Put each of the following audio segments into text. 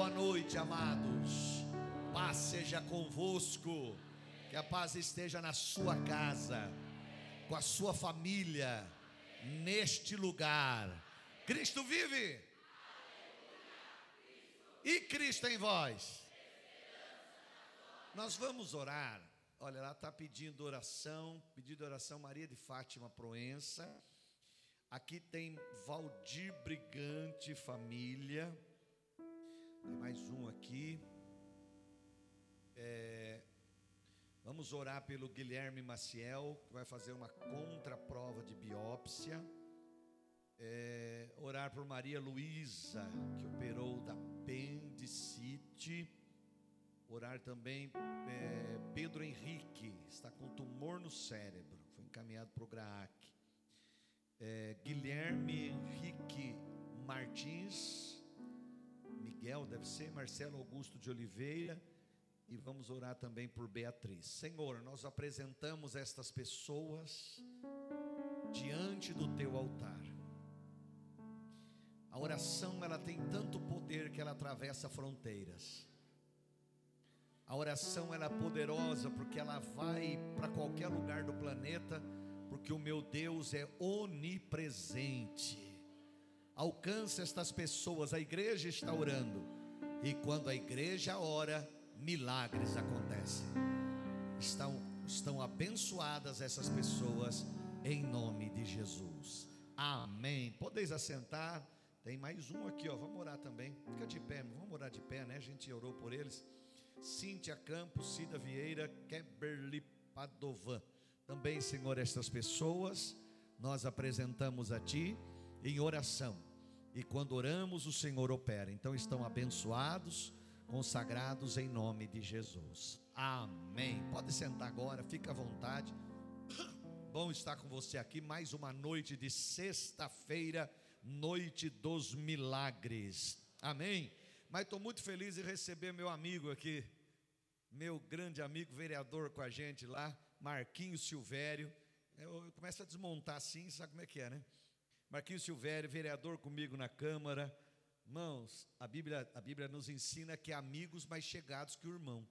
boa noite, amados. Paz seja convosco. Que a paz esteja na sua casa, com a sua família, neste lugar. Cristo vive. E Cristo em vós. Nós vamos orar. Olha, ela está pedindo oração, pedindo oração Maria de Fátima Proença. Aqui tem Valdir Brigante, família. Tem mais um aqui. É, vamos orar pelo Guilherme Maciel, que vai fazer uma contraprova de biópsia. É, orar por Maria Luísa, que operou da apendicite. Orar também é, Pedro Henrique, está com tumor no cérebro, foi encaminhado para o GRAAC. É, Guilherme Henrique Martins, Miguel deve ser, Marcelo Augusto de Oliveira, e vamos orar também por Beatriz. Senhor, nós apresentamos estas pessoas diante do teu altar. A oração ela tem tanto poder que ela atravessa fronteiras. A oração ela é poderosa porque ela vai para qualquer lugar do planeta, porque o meu Deus é onipresente. Alcança estas pessoas, a igreja está orando. E quando a igreja ora, milagres acontecem. Estão, estão abençoadas essas pessoas em nome de Jesus. Amém. Podeis assentar. Tem mais um aqui, ó. Vamos orar também. Fica de pé, vamos orar de pé, né? A gente orou por eles. Cíntia Campos, Cida Vieira, Keberli Padovan. Também, Senhor, estas pessoas nós apresentamos a Ti em oração. E quando oramos, o Senhor opera. Então estão abençoados, consagrados em nome de Jesus. Amém. Pode sentar agora, fica à vontade. Bom estar com você aqui mais uma noite de sexta-feira noite dos milagres. Amém? Mas estou muito feliz em receber meu amigo aqui, meu grande amigo vereador com a gente lá, Marquinhos Silvério. Eu começo a desmontar assim, sabe como é que é, né? Marquinhos Silvério, vereador comigo na Câmara. Irmãos, a Bíblia, a Bíblia nos ensina que é amigos mais chegados que o irmão.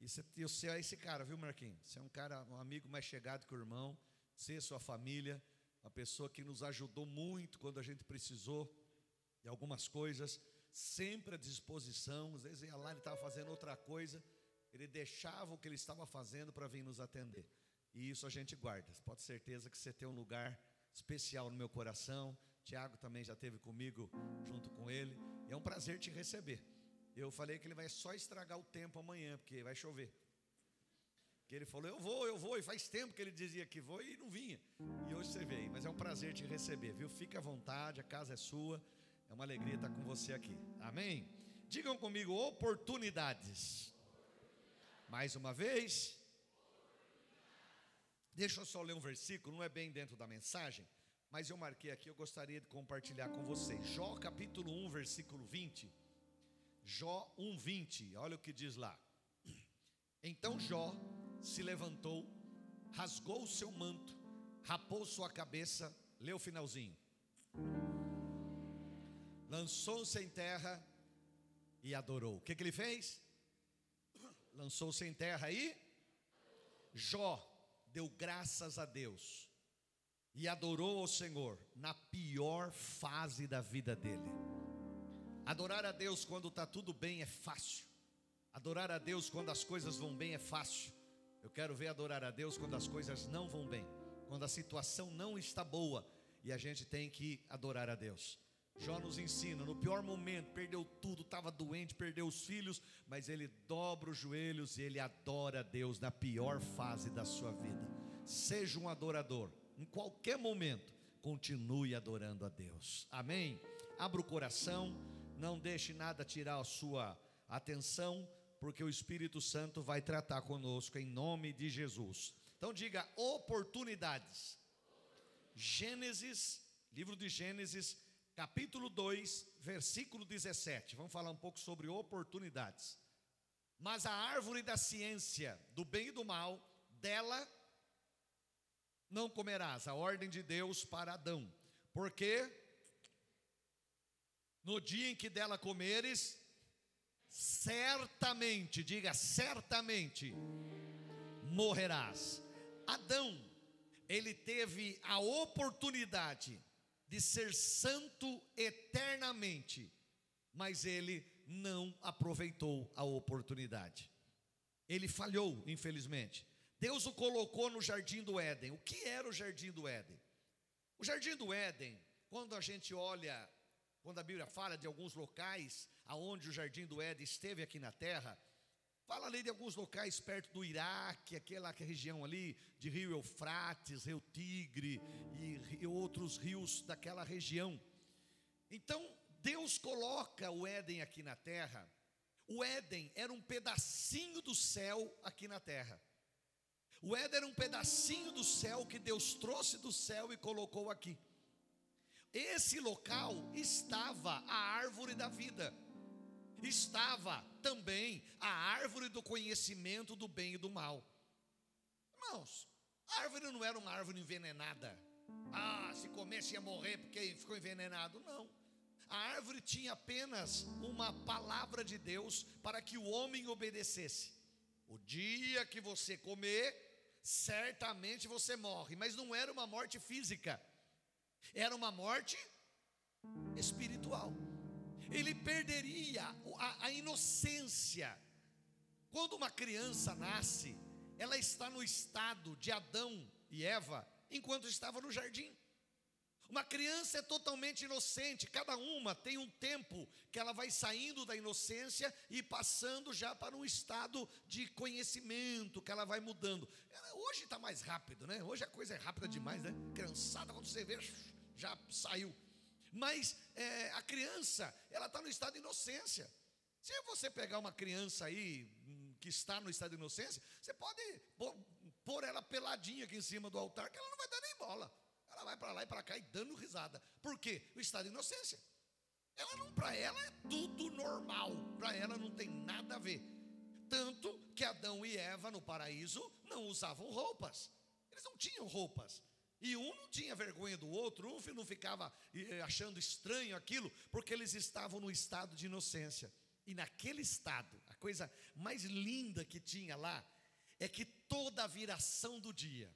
E você é esse cara, viu, Marquinhos? Você é um cara, um amigo mais chegado que o irmão, você sua família uma pessoa que nos ajudou muito quando a gente precisou de algumas coisas, sempre à disposição. Às vezes ia lá, ele estava fazendo outra coisa, ele deixava o que ele estava fazendo para vir nos atender. E isso a gente guarda. Pode ter certeza que você tem um lugar especial no meu coração. Tiago também já esteve comigo junto com ele. É um prazer te receber. Eu falei que ele vai só estragar o tempo amanhã, porque vai chover. Que ele falou, eu vou, eu vou, e faz tempo que ele dizia que vou e não vinha. E hoje você veio, mas é um prazer te receber, viu? Fique à vontade, a casa é sua, é uma alegria estar com você aqui. Amém? Digam comigo, oportunidades. Mais uma vez. Deixa eu só ler um versículo, não é bem dentro da mensagem, mas eu marquei aqui, eu gostaria de compartilhar com vocês. Jó capítulo 1, versículo 20. Jó 1, 20, olha o que diz lá. Então Jó se levantou, rasgou o seu manto, rapou sua cabeça, leu o finalzinho. Lançou-se em terra e adorou. O que, que ele fez? Lançou-se em terra e Jó deu graças a Deus e adorou o Senhor na pior fase da vida dele. Adorar a Deus quando está tudo bem é fácil. Adorar a Deus quando as coisas vão bem é fácil. Eu quero ver adorar a Deus quando as coisas não vão bem, quando a situação não está boa e a gente tem que adorar a Deus. Jó nos ensina, no pior momento, perdeu tudo, estava doente, perdeu os filhos, mas ele dobra os joelhos e ele adora a Deus na pior fase da sua vida. Seja um adorador, em qualquer momento, continue adorando a Deus. Amém? Abra o coração, não deixe nada tirar a sua atenção porque o Espírito Santo vai tratar conosco em nome de Jesus. Então diga oportunidades. Gênesis, livro de Gênesis, capítulo 2, versículo 17. Vamos falar um pouco sobre oportunidades. Mas a árvore da ciência do bem e do mal, dela não comerás, a ordem de Deus para Adão. Porque no dia em que dela comeres, certamente, diga certamente, morrerás. Adão, ele teve a oportunidade de ser santo eternamente, mas ele não aproveitou a oportunidade. Ele falhou, infelizmente. Deus o colocou no jardim do Éden. O que era o jardim do Éden? O jardim do Éden, quando a gente olha, quando a Bíblia fala de alguns locais aonde o jardim do Éden esteve aqui na terra, fala ali de alguns locais perto do Iraque, aquela região ali de Rio Eufrates, Rio Tigre e, e outros rios daquela região. Então, Deus coloca o Éden aqui na terra. O Éden era um pedacinho do céu aqui na terra. O Éden era um pedacinho do céu que Deus trouxe do céu e colocou aqui. Esse local estava a árvore da vida, estava também a árvore do conhecimento do bem e do mal. Irmãos, a árvore não era uma árvore envenenada. Ah, se comesse ia morrer porque ficou envenenado. Não. A árvore tinha apenas uma palavra de Deus para que o homem obedecesse. O dia que você comer, certamente você morre, mas não era uma morte física, era uma morte espiritual. Ele perderia a, a inocência. Quando uma criança nasce, ela está no estado de Adão e Eva enquanto estava no jardim. Uma criança é totalmente inocente, cada uma tem um tempo que ela vai saindo da inocência e passando já para um estado de conhecimento, que ela vai mudando. Hoje está mais rápido, né? Hoje a coisa é rápida demais, né? Criançada, quando você vê, já saiu. Mas é, a criança, ela está no estado de inocência. Se você pegar uma criança aí hum, que está no estado de inocência, você pode pôr, ela peladinha aqui em cima do altar, que ela não vai dar nem bola. Ela vai para lá e para cá e dando risada. Por quê? O estado de inocência. Ela não, para ela é tudo normal. Para ela não tem nada a ver. Tanto que Adão e Eva no paraíso não usavam roupas. Eles não tinham roupas. E um não tinha vergonha do outro, um não ficava eh, achando estranho aquilo, porque eles estavam no estado de inocência. E naquele estado, a coisa mais linda que tinha lá é que toda a viração do dia,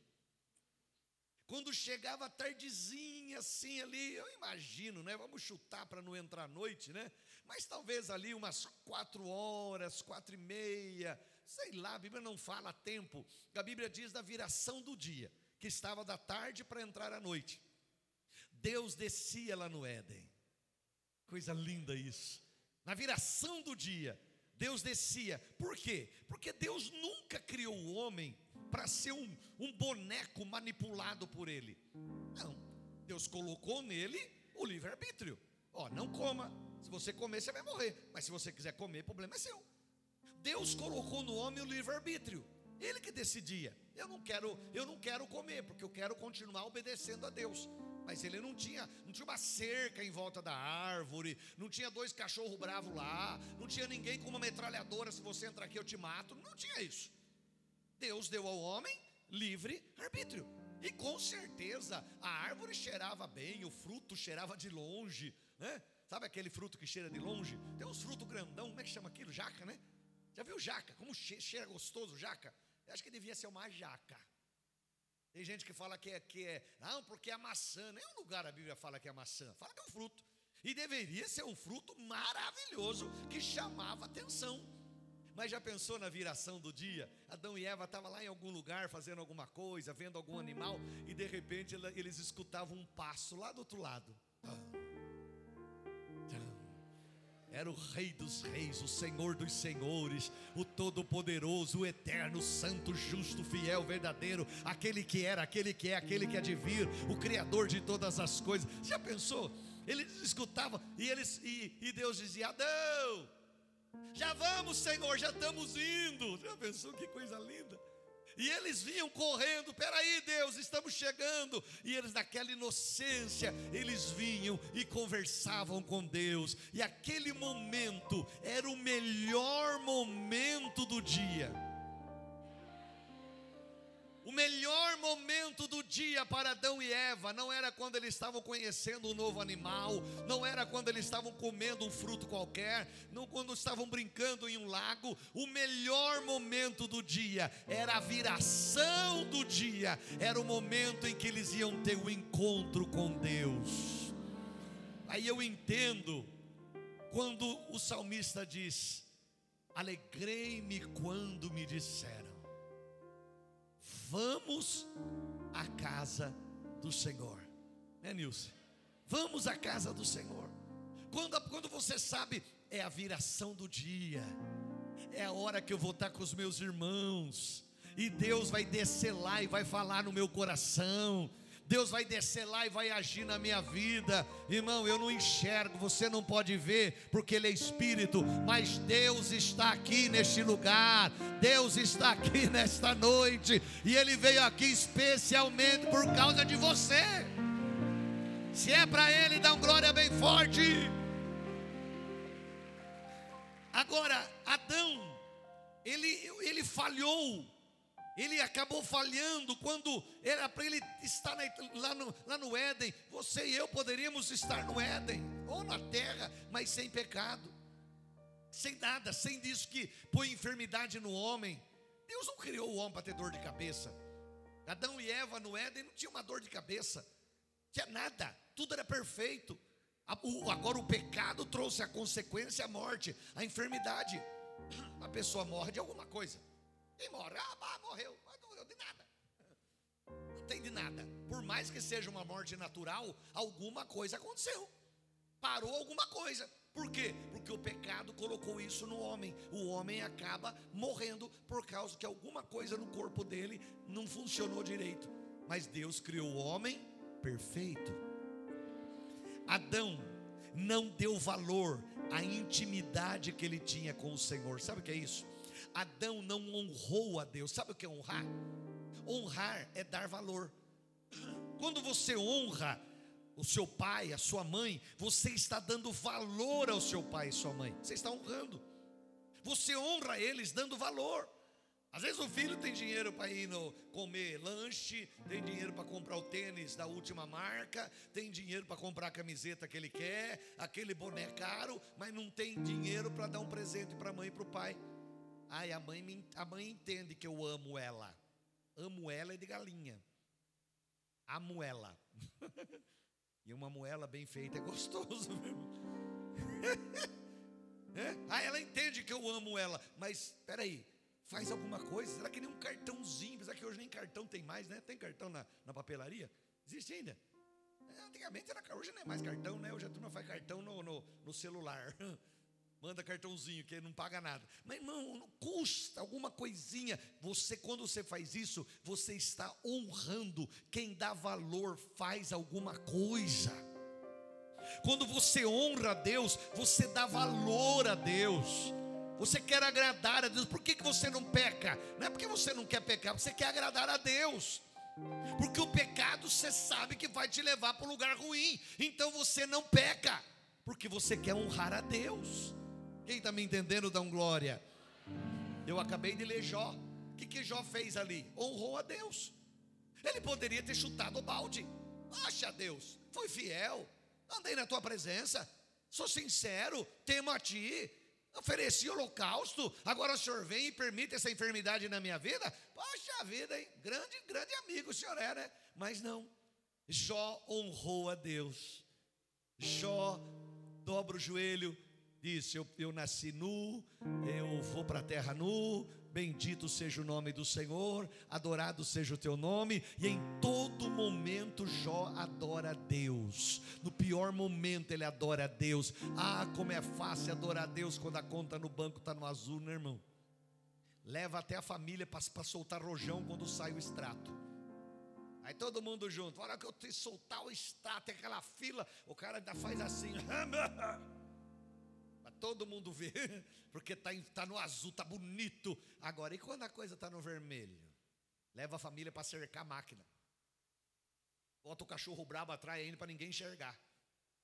quando chegava tardezinha assim ali, eu imagino, né? Vamos chutar para não entrar à noite, né? Mas talvez ali umas quatro horas, quatro e meia, sei lá, a Bíblia não fala tempo. A Bíblia diz da viração do dia, que estava da tarde para entrar à noite. Deus descia lá no Éden. Coisa linda isso. Na viração do dia, Deus descia. Por quê? Porque Deus nunca criou o homem para ser um, um boneco manipulado por ele. Não. Deus colocou nele o livre-arbítrio. Ó, não coma. Se você comer, você vai morrer. Mas se você quiser comer, o problema é seu. Deus colocou no homem o livre-arbítrio. Ele que decidia. Eu não quero, eu não quero comer, porque eu quero continuar obedecendo a Deus. Mas ele não tinha, não tinha uma cerca em volta da árvore, não tinha dois cachorros bravos lá, não tinha ninguém com uma metralhadora, se você entrar aqui eu te mato, não tinha isso. Deus deu ao homem livre arbítrio. E com certeza a árvore cheirava bem, o fruto cheirava de longe, né? Sabe aquele fruto que cheira de longe? Tem uns frutos grandão, como é que chama aquilo? Jaca, né? Já viu jaca? Como cheira gostoso jaca? Eu acho que devia ser uma jaca. Tem gente que fala que é, que é, não, porque é maçã. Nenhum lugar a Bíblia fala que é maçã. Fala que é um fruto. E deveria ser um fruto maravilhoso que chamava atenção. Mas já pensou na viração do dia? Adão e Eva estavam lá em algum lugar fazendo alguma coisa, vendo algum animal, e de repente eles escutavam um passo lá do outro lado. Era o Rei dos Reis, o Senhor dos Senhores, o Todo-Poderoso, o Eterno, Santo, Justo, Fiel, Verdadeiro, aquele que era, aquele que é, aquele que há de vir, o Criador de todas as coisas. Já pensou? Eles escutavam e, eles, e, e Deus dizia: Adão, já vamos, Senhor, já estamos indo. Já pensou que coisa linda? E eles vinham correndo, peraí, Deus, estamos chegando. E eles, naquela inocência, eles vinham e conversavam com Deus. E aquele momento era o melhor momento do dia. Melhor momento do dia para Adão e Eva não era quando eles estavam conhecendo um novo animal, não era quando eles estavam comendo um fruto qualquer, não quando estavam brincando em um lago. O melhor momento do dia era a viração do dia, era o momento em que eles iam ter o um encontro com Deus. Aí eu entendo quando o salmista diz: Alegrei-me quando me disseram Vamos à casa do Senhor. Né, Nilce? Vamos à casa do Senhor. Quando, quando você sabe, é a viração do dia, é a hora que eu vou estar com os meus irmãos, e Deus vai descer lá e vai falar no meu coração Deus vai descer lá e vai agir na minha vida. Irmão, eu não enxergo, você não pode ver, porque Ele é Espírito, mas Deus está aqui neste lugar, Deus está aqui nesta noite, e Ele veio aqui especialmente por causa de você. Se é para Ele, dá um glória bem forte. Agora, Adão, ele, ele falhou ele acabou falhando quando era para ele estar lá, no, lá no Éden. Você e eu poderíamos estar no Éden, ou na terra, mas sem pecado, sem nada, sem disso que põe enfermidade no homem. Deus não criou o homem para ter dor de cabeça. Adão e Eva no Éden não tinham uma dor de cabeça, tinha nada, tudo era perfeito. Agora o pecado trouxe a consequência a morte, a enfermidade. A pessoa morre de alguma coisa. E morre, ah, morreu, mas não morreu de nada. Não tem de nada. Por mais que seja uma morte natural, alguma coisa aconteceu. Parou alguma coisa. Por quê? Porque o pecado colocou isso no homem. O homem acaba morrendo por causa que alguma coisa no corpo dele não funcionou direito. Mas Deus criou o homem perfeito. Adão não deu valor à intimidade que ele tinha com o Senhor. Sabe o que é isso? Adão não honrou a Deus. Sabe o que é honrar? Honrar é dar valor. Quando você honra o seu pai, a sua mãe, você está dando valor ao seu pai e sua mãe. Você está honrando. Você honra eles dando valor. Às vezes o filho tem dinheiro para ir no, comer lanche, tem dinheiro para comprar o tênis da última marca, tem dinheiro para comprar a camiseta que ele quer, aquele boné caro, mas não tem dinheiro para dar um presente para a mãe e para o pai. Ai, a mãe, a mãe entende que eu amo ela. Amo ela é de galinha. Amo ela. e uma moela bem feita é gostoso, mesmo. é? Ah, ela entende que eu amo ela. Mas, peraí, faz alguma coisa. Será que nem um cartãozinho? Será que hoje nem cartão tem mais, né? Tem cartão na, na papelaria? Existe ainda? É, antigamente era, hoje não é mais cartão, né? Hoje a turma faz cartão no, no, no celular. manda cartãozinho que não paga nada. Mas irmão, custa alguma coisinha. Você quando você faz isso, você está honrando quem dá valor faz alguma coisa. Quando você honra a Deus, você dá valor a Deus. Você quer agradar a Deus. Por que, que você não peca? Não é porque você não quer pecar, você quer agradar a Deus. Porque o pecado você sabe que vai te levar para um lugar ruim. Então você não peca, porque você quer honrar a Deus. Quem está me entendendo, dá um glória. Eu acabei de ler Jó. O que, que Jó fez ali? Honrou a Deus. Ele poderia ter chutado o balde. Acha Deus, foi fiel, andei na tua presença, sou sincero, temo a ti, ofereci holocausto, agora o senhor vem e permite essa enfermidade na minha vida? Poxa vida, hein? Grande, grande amigo o senhor é, né? Mas não, Jó honrou a Deus. Jó dobra o joelho, disse: eu, eu nasci nu, eu vou para a terra nu, bendito seja o nome do Senhor, adorado seja o teu nome, e em todo momento Jó adora a Deus, no pior momento ele adora a Deus. Ah, como é fácil adorar a Deus quando a conta no banco está no azul, né, irmão? Leva até a família para soltar rojão quando sai o extrato. Aí todo mundo junto, a hora que eu te soltar o extrato, aquela fila, o cara ainda faz assim. todo mundo vê, porque está tá no azul, está bonito. Agora, e quando a coisa está no vermelho? Leva a família para cercar a máquina. Bota o cachorro brabo atrás ainda para ninguém enxergar.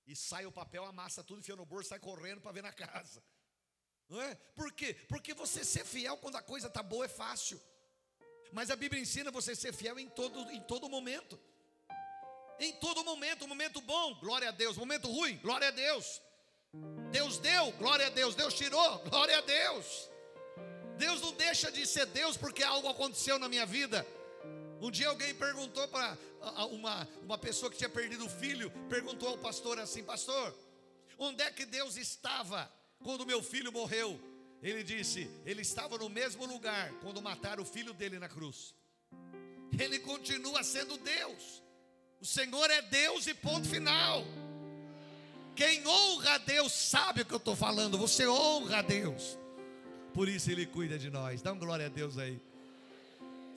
E sai o papel, amassa tudo, enfia no bolso, sai correndo para ver na casa. Não é? Por quê? Porque você ser fiel quando a coisa está boa é fácil. Mas a Bíblia ensina você ser fiel em todo, em todo momento. Em todo momento, momento bom, glória a Deus, momento ruim, glória a Deus. Deus deu, glória a Deus, Deus tirou, glória a Deus. Deus não deixa de ser Deus porque algo aconteceu na minha vida. Um dia alguém perguntou para uma, uma pessoa que tinha perdido o filho, perguntou ao pastor assim: Pastor, onde é que Deus estava quando meu filho morreu? Ele disse: Ele estava no mesmo lugar quando mataram o filho dele na cruz. Ele continua sendo Deus. O Senhor é Deus e ponto final. Quem honra a Deus sabe o que eu estou falando. Você honra a Deus. Por isso Ele cuida de nós. Dá um glória a Deus aí.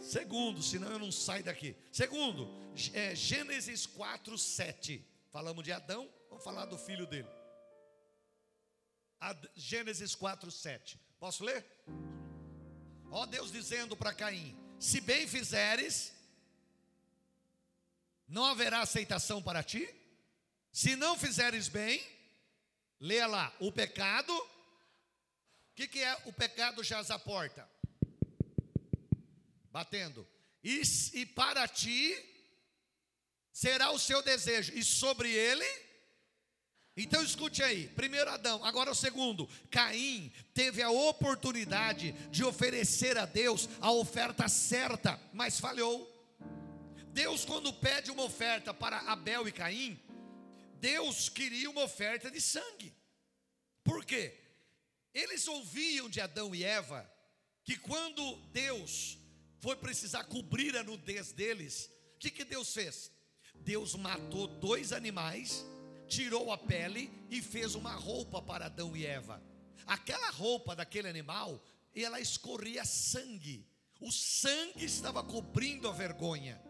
Segundo, senão eu não saio daqui. Segundo, é, Gênesis 4, 7. Falamos de Adão, vamos falar do filho dele. Ad, Gênesis 4, 7. Posso ler? Ó Deus dizendo para Caim: Se bem fizeres, não haverá aceitação para ti. Se não fizeres bem, leia lá, o pecado. O que, que é o pecado jaz a porta? Batendo. E, e para ti será o seu desejo, e sobre ele. Então escute aí, primeiro Adão, agora o segundo. Caim teve a oportunidade de oferecer a Deus a oferta certa, mas falhou. Deus, quando pede uma oferta para Abel e Caim, Deus queria uma oferta de sangue. Por quê? Eles ouviam de Adão e Eva que quando Deus foi precisar cobrir a nudez deles, o que, que Deus fez? Deus matou dois animais, tirou a pele e fez uma roupa para Adão e Eva. Aquela roupa daquele animal, ela escorria sangue. O sangue estava cobrindo a vergonha.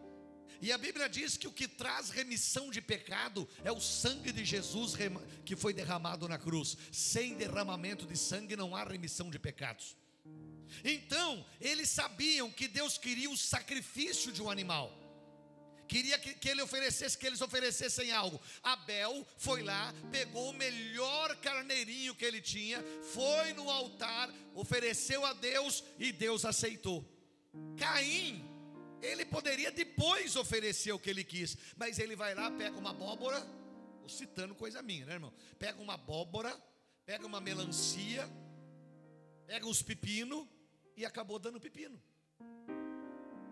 E a Bíblia diz que o que traz remissão de pecado é o sangue de Jesus que foi derramado na cruz. Sem derramamento de sangue não há remissão de pecados. Então, eles sabiam que Deus queria o sacrifício de um animal. Queria que, que ele oferecesse, que eles oferecessem algo. Abel foi lá, pegou o melhor carneirinho que ele tinha, foi no altar, ofereceu a Deus e Deus aceitou. Caim ele poderia depois oferecer o que ele quis, mas ele vai lá, pega uma abóbora, citando coisa minha, né, irmão? Pega uma abóbora, pega uma melancia, pega uns pepino e acabou dando pepino.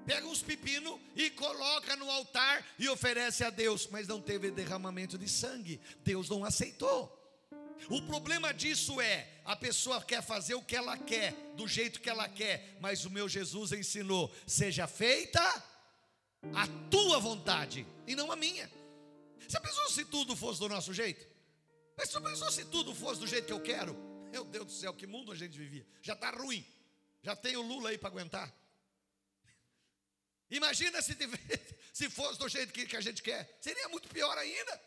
Pega uns pepino e coloca no altar e oferece a Deus, mas não teve derramamento de sangue. Deus não aceitou. O problema disso é, a pessoa quer fazer o que ela quer, do jeito que ela quer, mas o meu Jesus ensinou: seja feita a tua vontade e não a minha. Você pensou se tudo fosse do nosso jeito? Você pensou se tudo fosse do jeito que eu quero? Meu Deus do céu, que mundo a gente vivia. Já está ruim. Já tem o Lula aí para aguentar. Imagina se, se fosse do jeito que, que a gente quer. Seria muito pior ainda.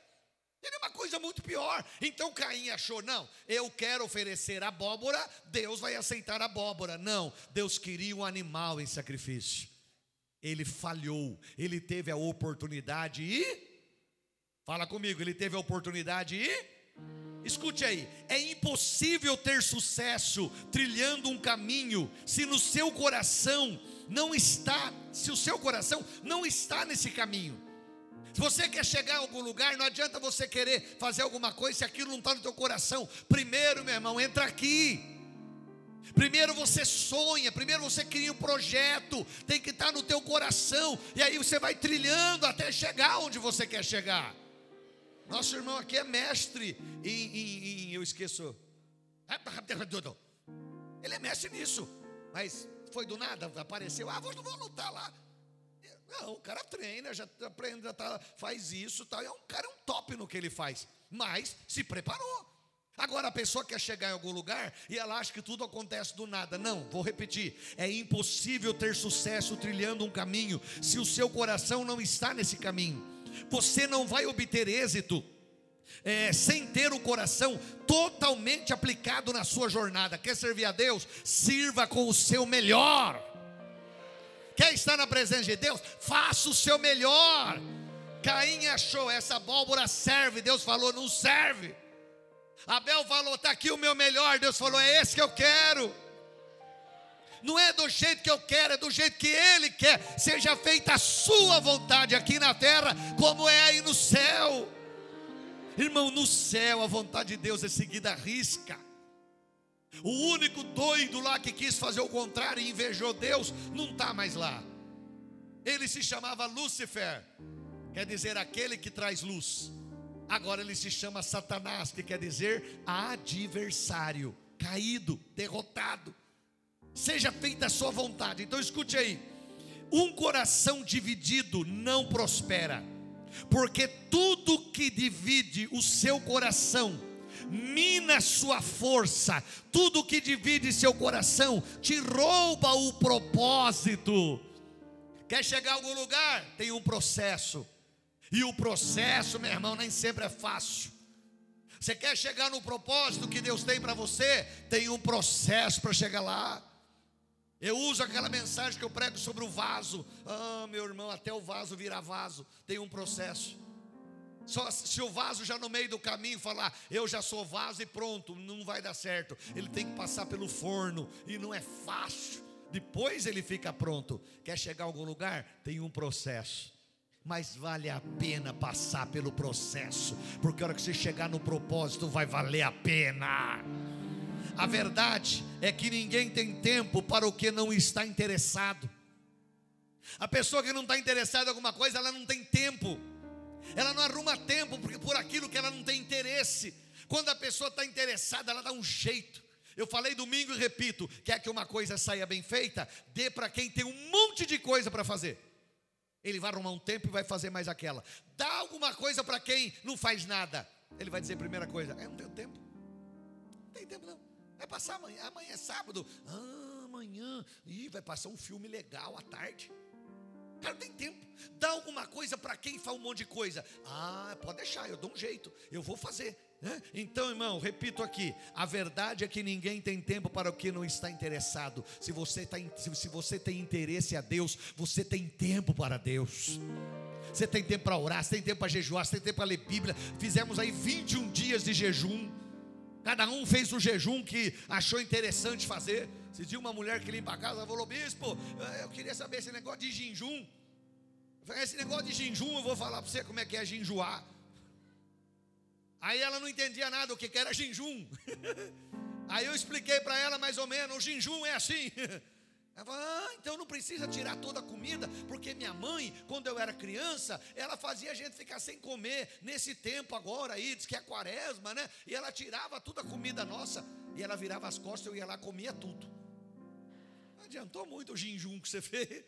Ele é uma coisa muito pior. Então Caim achou: não, eu quero oferecer abóbora, Deus vai aceitar abóbora. Não, Deus queria um animal em sacrifício. Ele falhou, ele teve a oportunidade e. Fala comigo, ele teve a oportunidade e. Escute aí, é impossível ter sucesso trilhando um caminho se no seu coração não está, se o seu coração não está nesse caminho. Se você quer chegar a algum lugar, não adianta você querer fazer alguma coisa se aquilo não está no teu coração. Primeiro, meu irmão, entra aqui. Primeiro você sonha, primeiro você cria um projeto, tem que estar no teu coração, e aí você vai trilhando até chegar onde você quer chegar. Nosso irmão aqui é mestre em, em, em eu esqueço. Ele é mestre nisso, mas foi do nada, apareceu, ah, vou lutar lá. O cara treina, já aprende, já tá, faz isso, tal. É um cara é um top no que ele faz, mas se preparou. Agora a pessoa quer chegar em algum lugar e ela acha que tudo acontece do nada. Não, vou repetir: é impossível ter sucesso trilhando um caminho se o seu coração não está nesse caminho. Você não vai obter êxito é, sem ter o coração totalmente aplicado na sua jornada. Quer servir a Deus? Sirva com o seu melhor. Quer estar na presença de Deus? Faça o seu melhor. Caim achou, essa abóbora serve. Deus falou, não serve. Abel falou, está aqui o meu melhor. Deus falou, é esse que eu quero. Não é do jeito que eu quero, é do jeito que Ele quer. Seja feita a Sua vontade aqui na terra, como é aí no céu. Irmão, no céu a vontade de Deus é seguida à risca. O único doido lá que quis fazer o contrário e invejou Deus, não está mais lá. Ele se chamava Lúcifer, quer dizer aquele que traz luz. Agora ele se chama Satanás, que quer dizer adversário, caído, derrotado. Seja feita a sua vontade. Então escute aí: um coração dividido não prospera, porque tudo que divide o seu coração, mina sua força, tudo que divide seu coração te rouba o propósito. Quer chegar a algum lugar? Tem um processo. E o processo, meu irmão, nem sempre é fácil. Você quer chegar no propósito que Deus tem para você? Tem um processo para chegar lá. Eu uso aquela mensagem que eu prego sobre o vaso. Ah, meu irmão, até o vaso virar vaso, tem um processo. Só se o vaso já no meio do caminho falar, eu já sou vaso e pronto, não vai dar certo. Ele tem que passar pelo forno e não é fácil. Depois ele fica pronto. Quer chegar a algum lugar? Tem um processo. Mas vale a pena passar pelo processo, porque a hora que você chegar no propósito vai valer a pena. A verdade é que ninguém tem tempo para o que não está interessado. A pessoa que não está interessada em alguma coisa, ela não tem tempo. Ela não arruma tempo por aquilo que ela não tem interesse. Quando a pessoa está interessada, ela dá um jeito. Eu falei domingo e repito: quer que uma coisa saia bem feita? Dê para quem tem um monte de coisa para fazer. Ele vai arrumar um tempo e vai fazer mais aquela. Dá alguma coisa para quem não faz nada. Ele vai dizer: primeira coisa, é, não tenho tempo. Não tem tempo não. Vai passar amanhã, amanhã é sábado. Ah, amanhã. Ih, vai passar um filme legal à tarde. Cara, tem tempo. Dá alguma coisa para quem faz um monte de coisa. Ah, pode deixar, eu dou um jeito. Eu vou fazer. Né? Então, irmão, repito aqui: a verdade é que ninguém tem tempo para o que não está interessado. Se você, tá, se você tem interesse a Deus, você tem tempo para Deus. Você tem tempo para orar, você tem tempo para jejuar, você tem tempo para ler Bíblia. Fizemos aí 21 dias de jejum. Cada um fez o jejum que achou interessante fazer. Se tinha uma mulher que limpa a casa, falou: Bispo, eu queria saber esse negócio de jejum. Esse negócio de jejum, eu vou falar para você como é que é jejuar. Aí ela não entendia nada o que era jejum. Aí eu expliquei para ela mais ou menos: o jejum é assim. Ela falou, ah, então não precisa tirar toda a comida, porque minha mãe, quando eu era criança, ela fazia a gente ficar sem comer nesse tempo agora aí, diz que é quaresma, né? E ela tirava toda a comida nossa, e ela virava as costas, eu ia lá comia tudo. Não adiantou muito o jejum que você fez.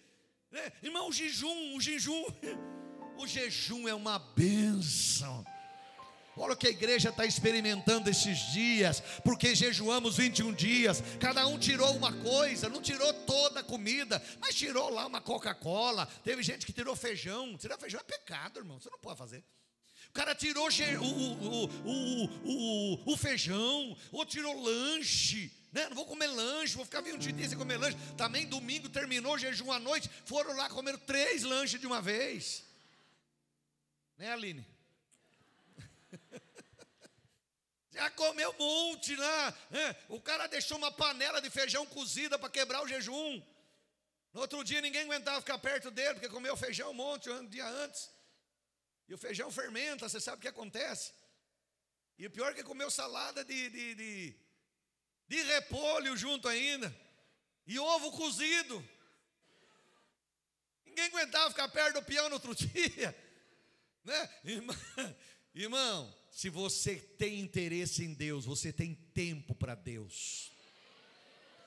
Né? Irmão, o jejum, o jejum, o jejum é uma benção. Olha o que a igreja está experimentando esses dias, porque jejuamos 21 dias, cada um tirou uma coisa, não tirou toda a comida, mas tirou lá uma Coca-Cola. Teve gente que tirou feijão. Tirar feijão é pecado, irmão, você não pode fazer. O cara tirou o, o, o, feijão, ou tirou lanche. Né? Não vou comer lanche, vou ficar 20 dias sem comer lanche. Também domingo terminou o jejum à noite, foram lá comer três lanches de uma vez. Né, Aline? Já comeu um monte lá. Né? O cara deixou uma panela de feijão cozida para quebrar o jejum. No outro dia ninguém aguentava ficar perto dele, porque comeu feijão um monte um dia antes. E o feijão fermenta, você sabe o que acontece. E o pior é que comeu salada de, de, de, de repolho junto ainda. E ovo cozido. Ninguém aguentava ficar perto do peão no outro dia. Né? Irmão, se você tem interesse em Deus, você tem tempo para Deus.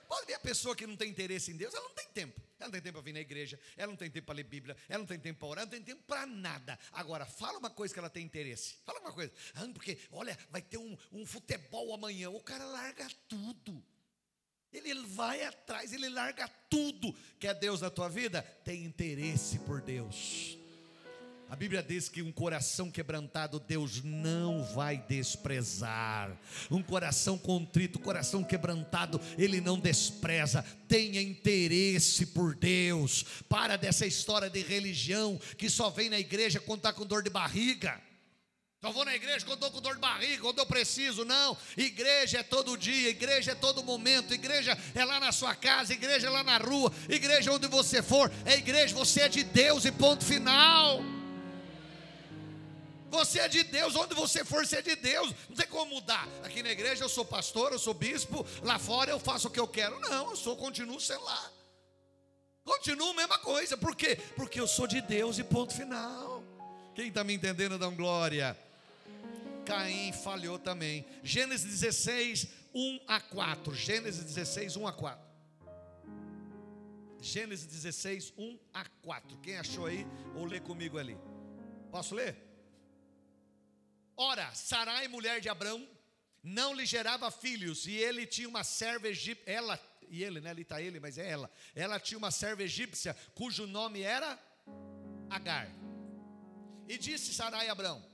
Pode ver a pessoa que não tem interesse em Deus, ela não tem tempo. Ela não tem tempo para vir na igreja, ela não tem tempo para ler Bíblia, ela não tem tempo para orar, ela não tem tempo para nada. Agora, fala uma coisa que ela tem interesse. Fala uma coisa. Ah, porque, olha, vai ter um, um futebol amanhã. O cara larga tudo. Ele vai atrás, ele larga tudo. Quer Deus na tua vida? Tem interesse por Deus. A Bíblia diz que um coração quebrantado Deus não vai desprezar. Um coração contrito, coração quebrantado, Ele não despreza. Tenha interesse por Deus. Para dessa história de religião que só vem na igreja quando está com dor de barriga. Só vou na igreja quando estou com dor de barriga, quando eu preciso. Não. Igreja é todo dia, igreja é todo momento. Igreja é lá na sua casa, igreja é lá na rua, igreja onde você for. É igreja, você é de Deus e ponto final. Você é de Deus, onde você for, você é de Deus. Não tem como mudar. Aqui na igreja eu sou pastor, eu sou bispo. Lá fora eu faço o que eu quero. Não, eu sou, continuo sei lá. Continuo a mesma coisa. Por quê? Porque eu sou de Deus e ponto final. Quem está me entendendo, dá um glória. Caim falhou também. Gênesis 16, 1 a 4. Gênesis 16, 1 a 4. Gênesis 16, 1 a 4. Quem achou aí, ou lê comigo ali. Posso ler? Ora, Sarai, mulher de Abrão, não lhe gerava filhos, e ele tinha uma serva egípcia, ela, e ele, né, ali está ele, mas é ela, ela tinha uma serva egípcia, cujo nome era Agar. E disse Sarai a Abrão,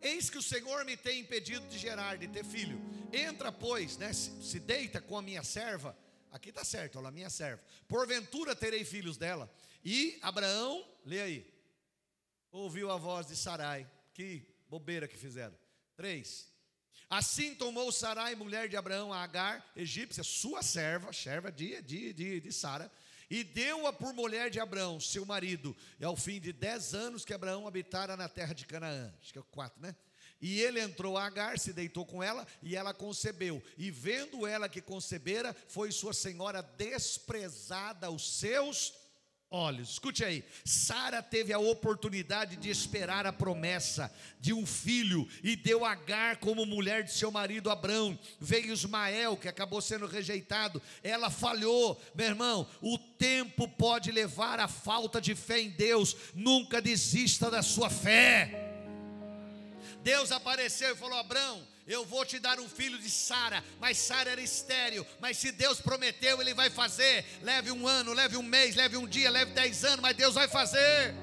eis que o Senhor me tem impedido de gerar, de ter filho, entra pois, né, se deita com a minha serva, aqui está certo, olha, a minha serva, porventura terei filhos dela, e Abraão, lê aí, ouviu a voz de Sarai, que bobeira que fizeram. Três. Assim tomou Sarai, mulher de Abraão, a Agar, egípcia, sua serva, serva de, de, de, de Sara, e deu-a por mulher de Abraão, seu marido, e ao fim de dez anos que Abraão habitara na terra de Canaã. Acho que é quatro, né? E ele entrou a Agar, se deitou com ela, e ela concebeu. E vendo ela que concebera, foi sua senhora desprezada aos seus olhos. Escute aí. Sara teve a oportunidade de esperar a promessa de um filho e deu Agar como mulher de seu marido Abrão. Veio Ismael, que acabou sendo rejeitado. Ela falhou. Meu irmão, o tempo pode levar à falta de fé em Deus. Nunca desista da sua fé. Deus apareceu e falou: Abrão, eu vou te dar um filho de Sara, mas Sara era estéreo, mas se Deus prometeu, Ele vai fazer. Leve um ano, leve um mês, leve um dia, leve dez anos, mas Deus vai fazer.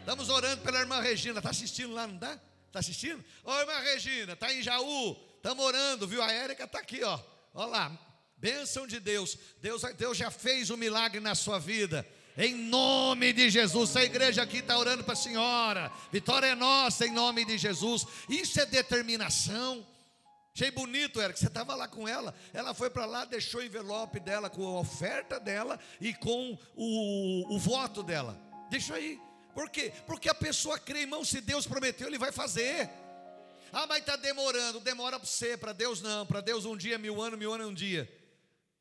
Estamos orando pela irmã Regina, está assistindo lá, não está? Está assistindo? Ô irmã Regina, está em Jaú, estamos orando, viu? A Érica está aqui, ó. Olha lá, bênção de Deus. Deus. Deus já fez um milagre na sua vida. Em nome de Jesus, a igreja aqui está orando para a senhora. Vitória é nossa, em nome de Jesus. Isso é determinação. Achei bonito, era que você estava lá com ela. Ela foi para lá, deixou o envelope dela com a oferta dela e com o, o voto dela. Deixa aí. Por quê? Porque a pessoa crê, irmão, se Deus prometeu, Ele vai fazer. Ah, mas está demorando. Demora para você, para Deus não. Para Deus um dia, mil anos, mil anos é um dia.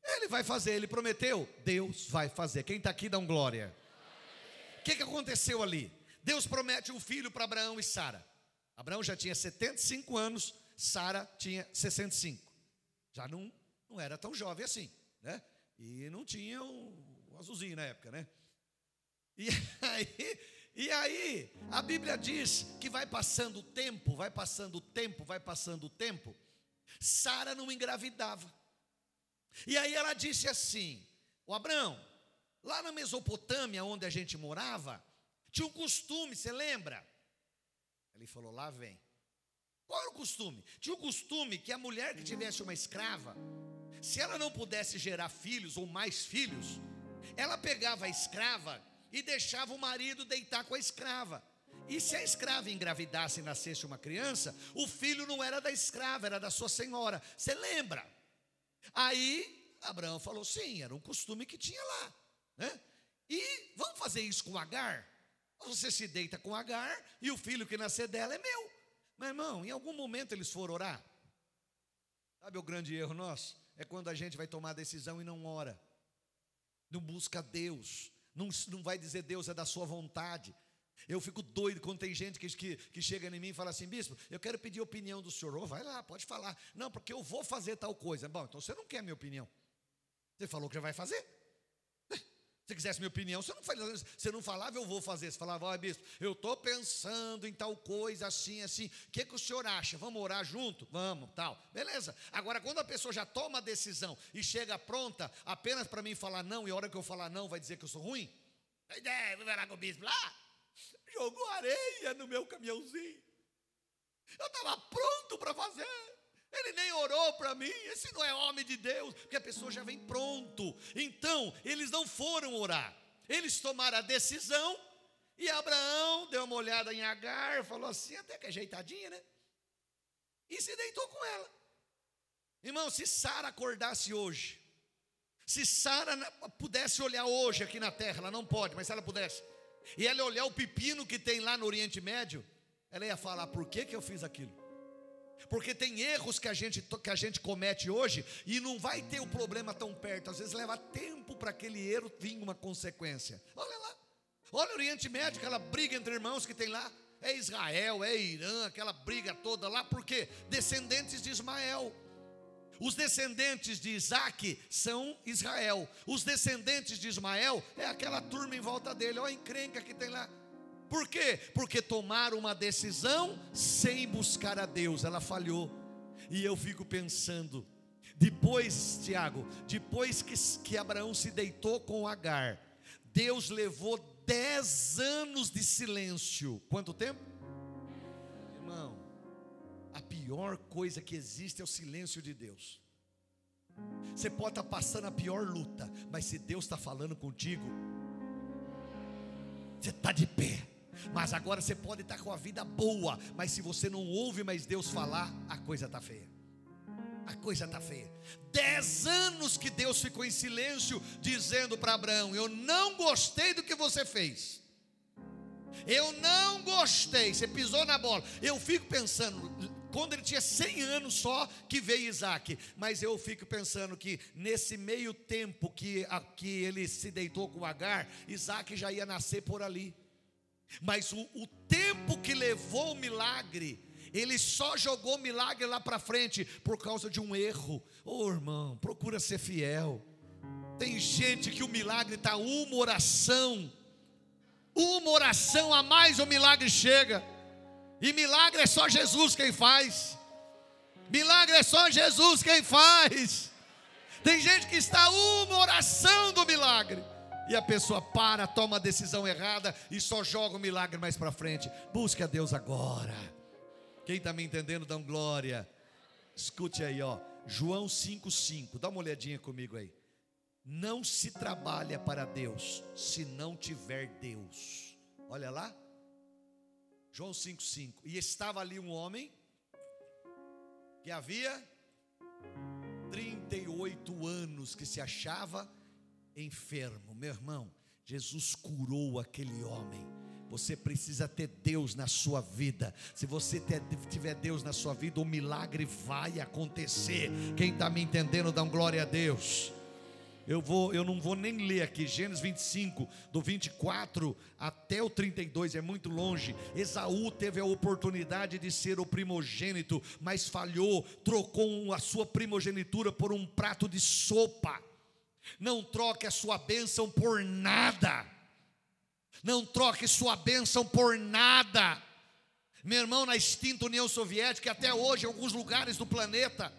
Ele vai fazer, ele prometeu, Deus vai fazer. Quem está aqui dá um glória. O que, que aconteceu ali? Deus promete um filho para Abraão e Sara. Abraão já tinha 75 anos, Sara tinha 65. Já não, não era tão jovem assim, né? E não tinha o, azulzinho na época, né? E aí, e aí, a Bíblia diz que vai passando o tempo, vai passando o tempo, vai passando o tempo. Sara não engravidava. E aí ela disse assim: O Abraão, lá na Mesopotâmia, onde a gente morava, tinha um costume, você lembra? Ele falou: Lá vem. Qual era o costume? Tinha o costume que a mulher que tivesse uma escrava, se ela não pudesse gerar filhos ou mais filhos, ela pegava a escrava e deixava o marido deitar com a escrava. E se a escrava engravidasse e nascesse uma criança, o filho não era da escrava, era da sua senhora. Você lembra? Aí Abraão falou: sim, era um costume que tinha lá. Né? E vamos fazer isso com Agar? Você se deita com Agar e o filho que nascer dela é meu. Meu irmão, em algum momento eles foram orar. Sabe o grande erro nosso? É quando a gente vai tomar decisão e não ora, não busca Deus, não, não vai dizer Deus é da sua vontade. Eu fico doido quando tem gente que, que, que, chega em mim e fala assim, bispo, eu quero pedir a opinião do senhor. Oh, vai lá, pode falar. Não, porque eu vou fazer tal coisa. Bom, então você não quer minha opinião. Você falou que já vai fazer. Se quisesse minha opinião, você não, falava, você não falava, eu vou fazer. Você falava, ó, bispo, eu estou pensando em tal coisa, assim, assim. O que, que o senhor acha? Vamos orar junto? Vamos, tal. Beleza. Agora, quando a pessoa já toma a decisão e chega pronta apenas para mim falar não, e a hora que eu falar não vai dizer que eu sou ruim? É, vai lá com o bispo lá jogou areia no meu caminhãozinho. Eu estava pronto para fazer. Ele nem orou para mim. Esse não é homem de Deus, porque a pessoa já vem pronto. Então, eles não foram orar. Eles tomaram a decisão E Abraão deu uma olhada em Agar, falou assim, até que ajeitadinha, né? E se deitou com ela. Irmão, se Sara acordasse hoje, se Sara pudesse olhar hoje aqui na terra, ela não pode, mas se ela pudesse, e ela olhar o pepino que tem lá no Oriente Médio, ela ia falar: por que, que eu fiz aquilo? Porque tem erros que a, gente, que a gente comete hoje e não vai ter o problema tão perto. Às vezes leva tempo para aquele erro vir uma consequência. Olha lá, olha o Oriente Médio, aquela briga entre irmãos que tem lá. É Israel, é Irã, aquela briga toda lá, porque descendentes de Ismael. Os descendentes de Isaac são Israel. Os descendentes de Ismael é aquela turma em volta dele. Olha a encrenca que tem lá. Por quê? Porque tomaram uma decisão sem buscar a Deus. Ela falhou. E eu fico pensando, depois, Tiago, depois que, que Abraão se deitou com Agar, Deus levou dez anos de silêncio. Quanto tempo? Irmão, a pior coisa que existe é o silêncio de Deus. Você pode estar passando a pior luta, mas se Deus está falando contigo, você está de pé. Mas agora você pode estar com a vida boa, mas se você não ouve mais Deus falar, a coisa está feia. A coisa está feia. Dez anos que Deus ficou em silêncio, dizendo para Abraão: Eu não gostei do que você fez. Eu não gostei. Você pisou na bola. Eu fico pensando, quando ele tinha 100 anos só que veio Isaac. Mas eu fico pensando que nesse meio tempo que, a, que ele se deitou com Agar, Isaac já ia nascer por ali. Mas o, o tempo que levou o milagre, ele só jogou milagre lá para frente por causa de um erro. Ô oh, irmão, procura ser fiel. Tem gente que o milagre está uma oração, uma oração a mais o milagre chega. E milagre é só Jesus quem faz. Milagre é só Jesus quem faz. Tem gente que está uma oração do milagre e a pessoa para, toma a decisão errada e só joga o milagre mais para frente. Busque a Deus agora. Quem está me entendendo, dá um glória. Escute aí, ó. João 5,5. Dá uma olhadinha comigo aí. Não se trabalha para Deus se não tiver Deus. Olha lá. João 5,5. E estava ali um homem que havia 38 anos que se achava enfermo. Meu irmão, Jesus curou aquele homem. Você precisa ter Deus na sua vida. Se você tiver Deus na sua vida, o milagre vai acontecer. Quem está me entendendo, dá um glória a Deus. Eu, vou, eu não vou nem ler aqui, Gênesis 25, do 24 até o 32, é muito longe. Esaú teve a oportunidade de ser o primogênito, mas falhou, trocou a sua primogenitura por um prato de sopa. Não troque a sua bênção por nada. Não troque sua bênção por nada. Meu irmão, na extinta União Soviética, até hoje, em alguns lugares do planeta,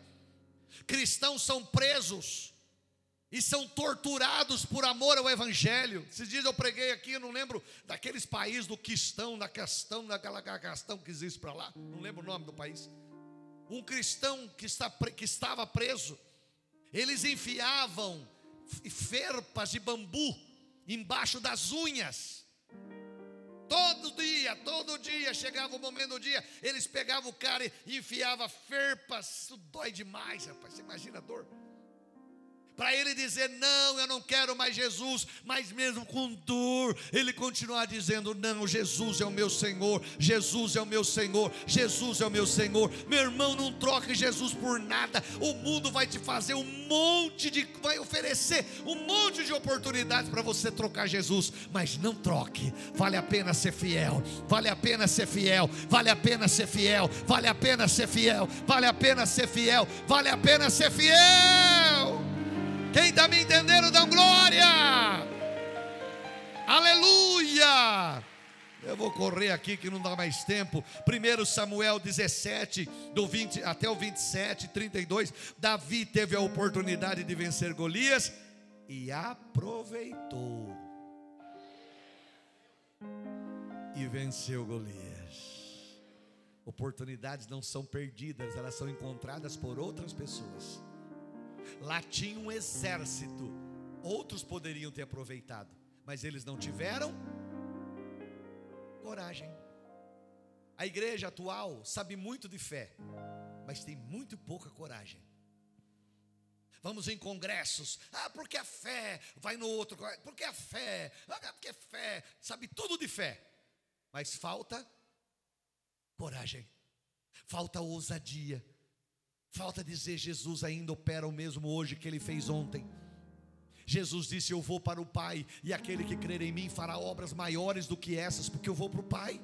cristãos são presos e são torturados por amor ao Evangelho. Esses dias eu preguei aqui, eu não lembro daqueles países do Quistão, da questão, daquela questão que existe para lá, não lembro o nome do país. Um cristão que, está, que estava preso, eles enfiavam ferpas de bambu embaixo das unhas. Todo dia, todo dia, chegava o momento do dia, eles pegavam o cara e enfiavam ferpas, isso dói demais, rapaz, você imagina a dor para ele dizer: Não, eu não quero mais Jesus, mas mesmo com dor, ele continuar dizendo: Não, Jesus é o meu Senhor, Jesus é o meu Senhor, Jesus é o meu Senhor. Meu irmão, não troque Jesus por nada. O mundo vai te fazer um monte de, vai oferecer um monte de oportunidades para você trocar Jesus, mas não troque. Vale a pena ser fiel, vale a pena ser fiel, vale a pena ser fiel, vale a pena ser fiel, vale a pena ser fiel, vale a pena ser fiel. Quem está me entendendo, dá glória. Aleluia. Eu vou correr aqui que não dá mais tempo. 1 Samuel 17, do 20 até o 27, 32. Davi teve a oportunidade de vencer Golias e aproveitou. E venceu Golias. Oportunidades não são perdidas, elas são encontradas por outras pessoas. Lá tinha um exército. Outros poderiam ter aproveitado, mas eles não tiveram coragem. A igreja atual sabe muito de fé, mas tem muito pouca coragem. Vamos em congressos, ah, porque a fé, vai no outro, porque a fé, ah, porque a fé, sabe tudo de fé, mas falta coragem, falta ousadia, falta dizer: Jesus ainda opera o mesmo hoje que ele fez ontem. Jesus disse: Eu vou para o Pai, e aquele que crer em mim fará obras maiores do que essas, porque eu vou para o Pai.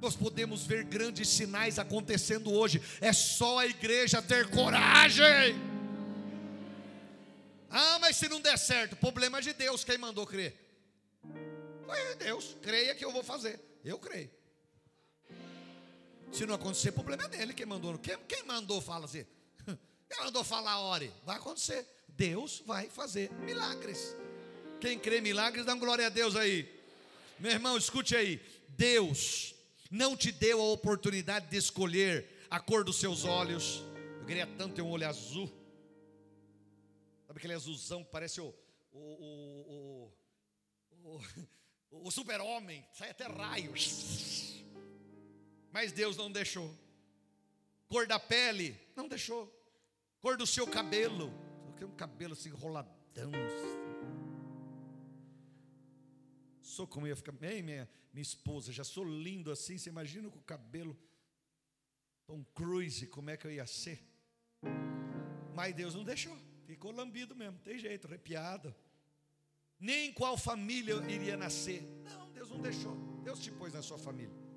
Nós podemos ver grandes sinais acontecendo hoje, é só a igreja ter coragem. Ah, mas se não der certo, problema é de Deus, quem mandou crer? Foi Deus, creia que eu vou fazer, eu creio. Se não acontecer, problema é dele, quem mandou, quem, quem mandou fala assim, quem mandou falar, ore, vai acontecer. Deus vai fazer milagres. Quem crê milagres, dá glória a Deus aí. Meu irmão, escute aí. Deus não te deu a oportunidade de escolher a cor dos seus olhos. Eu queria tanto ter um olho azul. Sabe aquele azulzão que parece o, o, o, o, o, o super-homem, sai até raios. Mas Deus não deixou. Cor da pele, não deixou. Cor do seu cabelo, um cabelo assim enroladão. Sou como ia ficar, bem, minha, minha esposa, já sou lindo assim. Você imagina com o cabelo Tom Cruise, como é que eu ia ser? Mas Deus não deixou, ficou lambido mesmo, tem jeito, arrepiado. Nem qual família iria nascer. Não, Deus não deixou. Deus te pôs na sua família.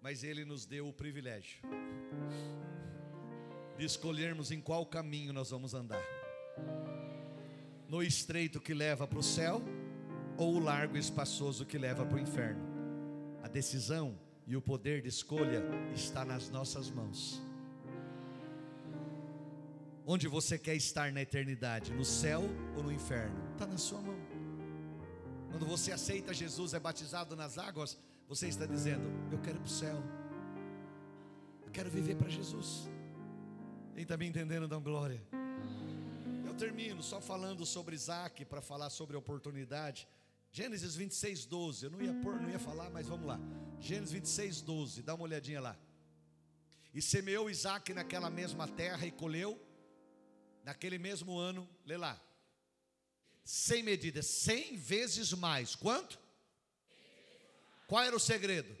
Mas Ele nos deu o privilégio de escolhermos em qual caminho nós vamos andar no estreito que leva para o céu ou o largo e espaçoso que leva para o inferno. A decisão e o poder de escolha está nas nossas mãos. Onde você quer estar na eternidade, no céu ou no inferno? Está na sua mão. Quando você aceita Jesus, é batizado nas águas, você está dizendo: Eu quero ir para o céu, eu quero viver para Jesus. Quem está me entendendo, dá glória termino só falando sobre Isaac para falar sobre oportunidade. Gênesis 26, 12. Eu não ia pôr, não ia falar, mas vamos lá. Gênesis 26, 12. Dá uma olhadinha lá. E semeou Isaac naquela mesma terra e colheu naquele mesmo ano. Lê lá. Sem medida, cem vezes mais. Quanto? Qual era o segredo?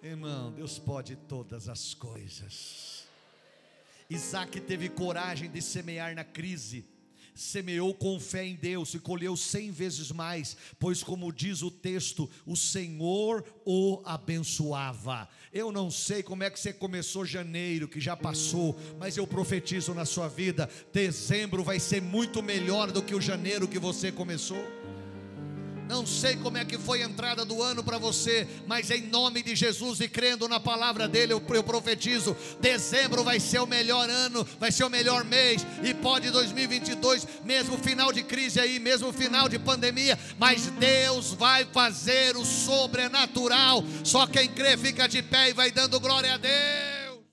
Irmão, Deus pode todas as coisas. Isaac teve coragem de semear na crise, semeou com fé em Deus e colheu cem vezes mais, pois, como diz o texto, o Senhor o abençoava. Eu não sei como é que você começou janeiro, que já passou, mas eu profetizo na sua vida: dezembro vai ser muito melhor do que o janeiro que você começou. Não sei como é que foi a entrada do ano para você, mas em nome de Jesus e crendo na palavra dele, eu, eu profetizo: dezembro vai ser o melhor ano, vai ser o melhor mês, e pode 2022, mesmo final de crise aí, mesmo final de pandemia, mas Deus vai fazer o sobrenatural. Só quem crê fica de pé e vai dando glória a Deus.